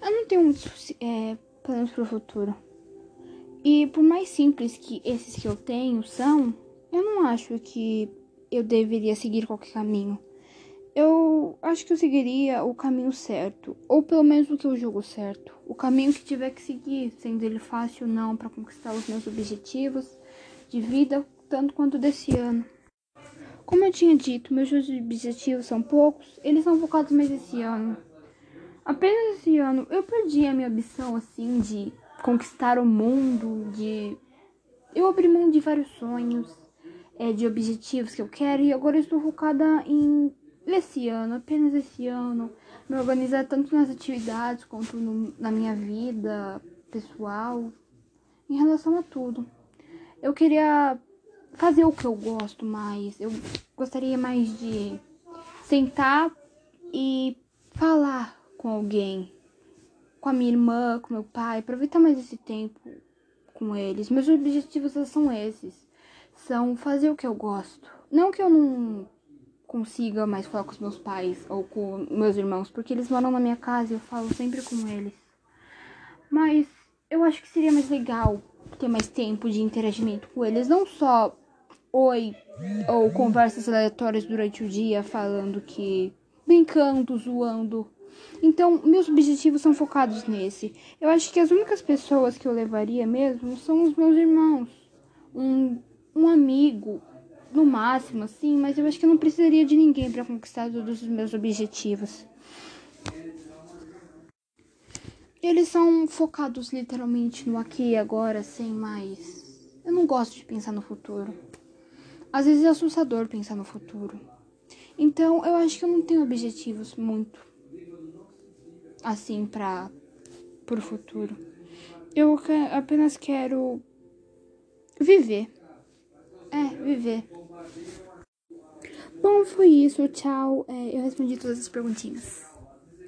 Eu não tenho é, planos para o futuro. E por mais simples que esses que eu tenho são, eu não acho que eu deveria seguir qualquer caminho. Eu acho que eu seguiria o caminho certo, ou pelo menos o que eu julgo certo. O caminho que tiver que seguir, sendo ele fácil ou não, para conquistar os meus objetivos de vida, tanto quanto desse ano. Como eu tinha dito, meus objetivos são poucos, eles são focados mais esse ano. Apenas esse ano eu perdi a minha ambição assim de conquistar o mundo, de eu abri mão de vários sonhos, é, de objetivos que eu quero e agora estou focada em esse ano, apenas esse ano, me organizar tanto nas atividades quanto no, na minha vida pessoal, em relação a tudo. Eu queria fazer o que eu gosto mais. Eu gostaria mais de sentar e com alguém, com a minha irmã, com meu pai, aproveitar mais esse tempo com eles. Meus objetivos são esses. São fazer o que eu gosto. Não que eu não consiga mais falar com os meus pais ou com meus irmãos, porque eles moram na minha casa e eu falo sempre com eles. Mas eu acho que seria mais legal ter mais tempo de interagimento com eles, não só oi ou conversas aleatórias durante o dia falando que brincando, zoando. Então, meus objetivos são focados nesse. Eu acho que as únicas pessoas que eu levaria mesmo são os meus irmãos. Um, um amigo, no máximo, assim, mas eu acho que eu não precisaria de ninguém para conquistar todos os meus objetivos. Eles são focados literalmente no aqui e agora, sem mais. Eu não gosto de pensar no futuro. Às vezes é assustador pensar no futuro. Então, eu acho que eu não tenho objetivos muito assim para pro futuro. Eu apenas quero viver. É, viver. Bom, foi isso. Tchau. É, eu respondi todas as perguntinhas.